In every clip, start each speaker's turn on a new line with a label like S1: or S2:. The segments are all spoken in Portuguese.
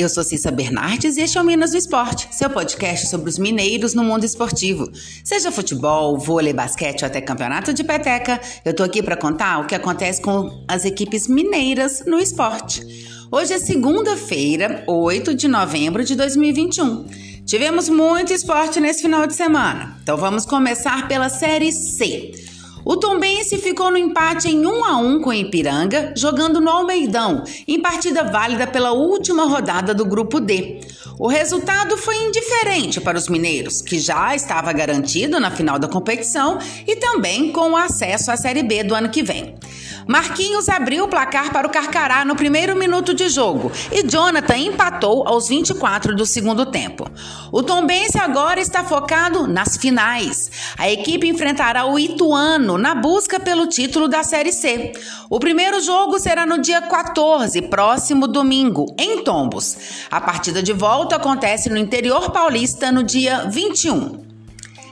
S1: eu sou Cissa Bernardes e este é o Minas do Esporte, seu podcast sobre os mineiros no mundo esportivo. Seja futebol, vôlei, basquete ou até campeonato de peteca, eu tô aqui para contar o que acontece com as equipes mineiras no esporte. Hoje é segunda-feira, 8 de novembro de 2021. Tivemos muito esporte nesse final de semana, então vamos começar pela Série C. O Tombense ficou no empate em 1 a 1 com o Ipiranga, jogando no Almeidão, em partida válida pela última rodada do grupo D. O resultado foi indiferente para os mineiros, que já estava garantido na final da competição e também com o acesso à Série B do ano que vem. Marquinhos abriu o placar para o Carcará no primeiro minuto de jogo e Jonathan empatou aos 24 do segundo tempo. O Tombense agora está focado nas finais. A equipe enfrentará o Ituano na busca pelo título da Série C. O primeiro jogo será no dia 14, próximo domingo, em Tombos. A partida de volta acontece no interior paulista no dia 21.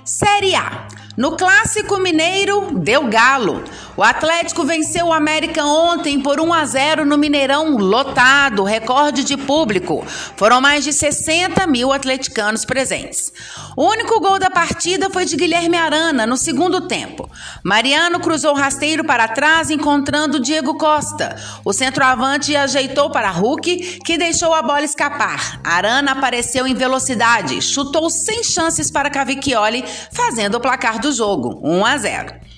S1: Série A. No Clássico Mineiro, deu galo. O Atlético venceu o América ontem por 1 a 0 no Mineirão, lotado, recorde de público. Foram mais de 60 mil atleticanos presentes. O único gol da partida foi de Guilherme Arana no segundo tempo. Mariano cruzou rasteiro para trás, encontrando Diego Costa. O centroavante ajeitou para Hulk, que deixou a bola escapar. Arana apareceu em velocidade, chutou sem chances para Cavicchioli, fazendo o placar do jogo, 1 a 0.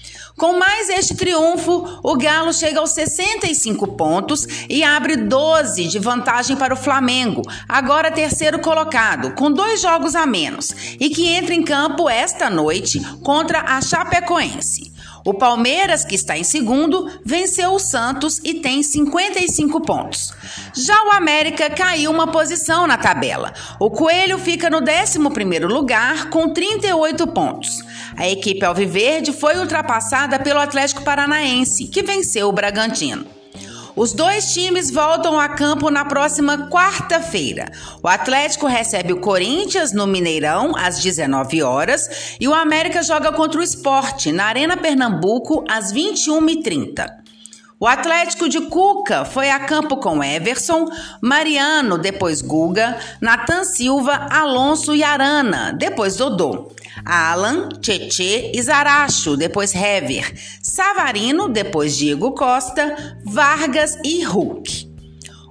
S1: Com mais este triunfo, o Galo chega aos 65 pontos e abre 12 de vantagem para o Flamengo, agora terceiro colocado, com dois jogos a menos, e que entra em campo esta noite contra a Chapecoense. O Palmeiras, que está em segundo, venceu o Santos e tem 55 pontos. Já o América caiu uma posição na tabela. O Coelho fica no 11 lugar com 38 pontos. A equipe Alviverde foi ultrapassada pelo Atlético Paranaense, que venceu o Bragantino. Os dois times voltam a campo na próxima quarta-feira. O Atlético recebe o Corinthians no Mineirão às 19 horas e o América joga contra o Esporte na Arena Pernambuco às 21h30. O Atlético de Cuca foi a campo com Everson, Mariano, depois Guga, Natan Silva, Alonso e Arana, depois Dodô. Alan, Tietê e Zaracho, depois Hever, Savarino, depois Diego Costa, Vargas e Hulk.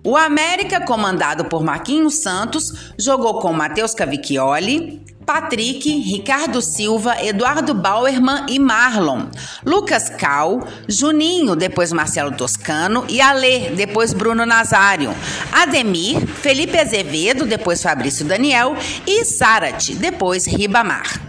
S1: O América, comandado por Marquinhos Santos, jogou com Matheus Cavicchioli, Patrick, Ricardo Silva, Eduardo Bauerman e Marlon, Lucas Cal, Juninho, depois Marcelo Toscano e Alê, depois Bruno Nazário, Ademir, Felipe Azevedo, depois Fabrício Daniel e Sarate, depois Ribamar.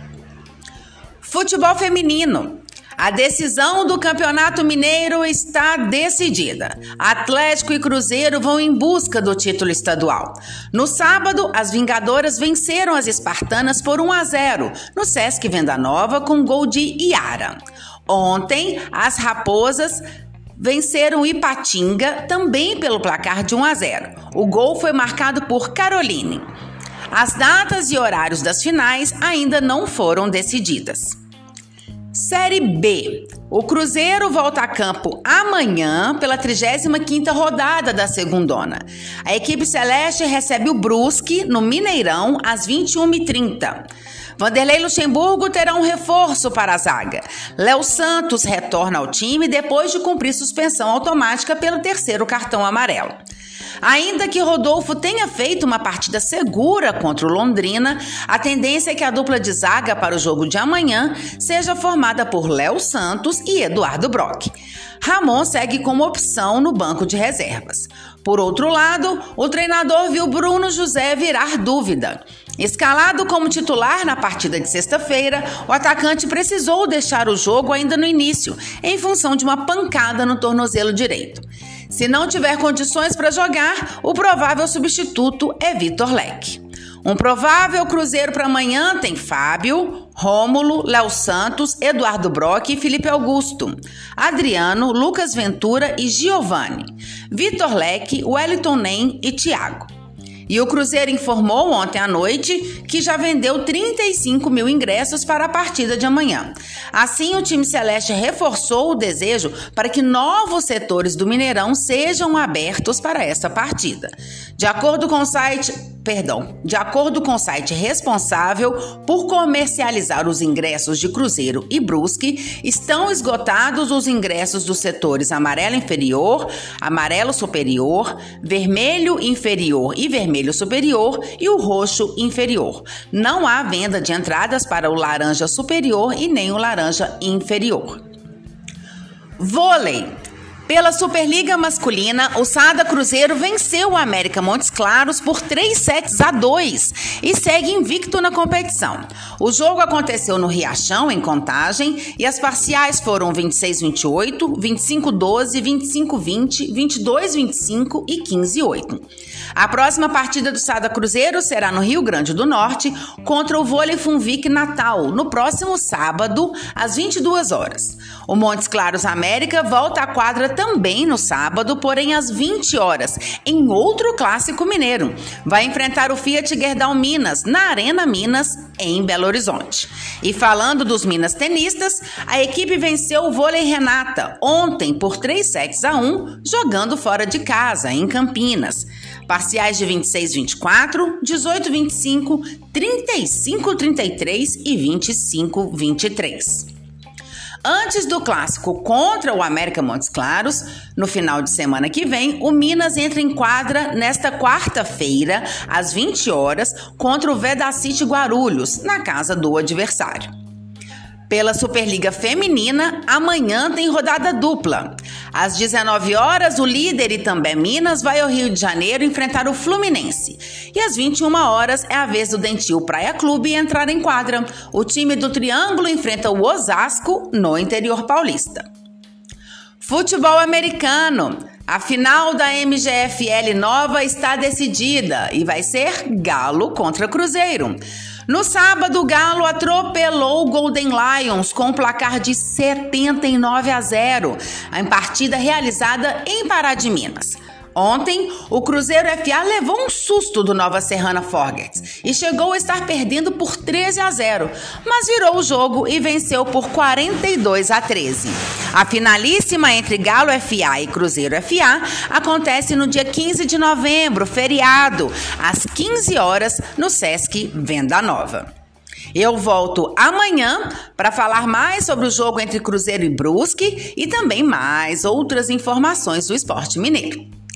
S1: Futebol feminino. A decisão do Campeonato Mineiro está decidida. Atlético e Cruzeiro vão em busca do título estadual. No sábado, as Vingadoras venceram as Espartanas por 1 a 0 no Sesc Venda Nova com gol de Iara. Ontem, as Raposas venceram Ipatinga também pelo placar de 1 a 0. O gol foi marcado por Caroline. As datas e horários das finais ainda não foram decididas. Série B. O Cruzeiro volta a campo amanhã pela 35ª rodada da segundona. A equipe celeste recebe o Brusque no Mineirão às 21h30. Vanderlei Luxemburgo terá um reforço para a zaga. Léo Santos retorna ao time depois de cumprir suspensão automática pelo terceiro cartão amarelo. Ainda que Rodolfo tenha feito uma partida segura contra o Londrina, a tendência é que a dupla de zaga para o jogo de amanhã seja formada por Léo Santos e Eduardo Brock. Ramon segue como opção no banco de reservas. Por outro lado, o treinador viu Bruno José virar dúvida. Escalado como titular na partida de sexta-feira, o atacante precisou deixar o jogo ainda no início, em função de uma pancada no tornozelo direito. Se não tiver condições para jogar, o provável substituto é Vitor Leque. Um provável cruzeiro para amanhã tem Fábio, Rômulo, Léo Santos, Eduardo Brock e Felipe Augusto, Adriano, Lucas Ventura e Giovanni, Vitor Leque, Wellington Nem e Thiago. E o Cruzeiro informou ontem à noite que já vendeu 35 mil ingressos para a partida de amanhã. Assim, o time celeste reforçou o desejo para que novos setores do Mineirão sejam abertos para esta partida. De acordo com o site perdão, de acordo com o site responsável por comercializar os ingressos de Cruzeiro e Brusque, estão esgotados os ingressos dos setores amarelo inferior, amarelo superior, vermelho inferior e vermelho superior e o roxo inferior. Não há venda de entradas para o laranja superior e nem o laranja inferior. Vôlei. Pela Superliga Masculina, o Sada Cruzeiro venceu o América Montes Claros por 3 sets a 2 e segue invicto na competição. O jogo aconteceu no Riachão, em Contagem, e as parciais foram 26-28, 25-12, 25-20, 22-25 e 15-8. A próxima partida do Sada Cruzeiro será no Rio Grande do Norte contra o Vôlei Funvic Natal, no próximo sábado, às 22 horas. O Montes Claros América volta à quadra também no sábado, porém às 20 horas, em outro clássico mineiro. Vai enfrentar o Fiat Gerdau Minas, na Arena Minas, em Belo Horizonte. E falando dos Minas tenistas, a equipe venceu o Vôlei Renata ontem por 3 sets a 1, jogando fora de casa, em Campinas. Parciais de 26-24, 18-25, 35-33 e 25-23. Antes do clássico contra o América Montes Claros, no final de semana que vem, o Minas entra em quadra nesta quarta-feira, às 20 horas, contra o Vedacity Guarulhos, na casa do adversário. Pela Superliga Feminina, amanhã tem rodada dupla. Às 19 horas, o líder também Minas vai ao Rio de Janeiro enfrentar o Fluminense. E às 21 horas é a vez do Dentil Praia Clube entrar em quadra. O time do Triângulo enfrenta o Osasco no interior paulista. Futebol americano. A final da MGFL nova está decidida e vai ser Galo contra Cruzeiro. No sábado, o Galo atropelou o Golden Lions com um placar de 79 a 0, em partida realizada em Pará de Minas. Ontem, o Cruzeiro FA levou um susto do Nova Serrana Forgets e chegou a estar perdendo por 13 a 0, mas virou o jogo e venceu por 42 a 13. A finalíssima entre Galo FA e Cruzeiro FA acontece no dia 15 de novembro, feriado, às 15 horas, no Sesc Venda Nova. Eu volto amanhã para falar mais sobre o jogo entre Cruzeiro e Brusque e também mais outras informações do esporte mineiro.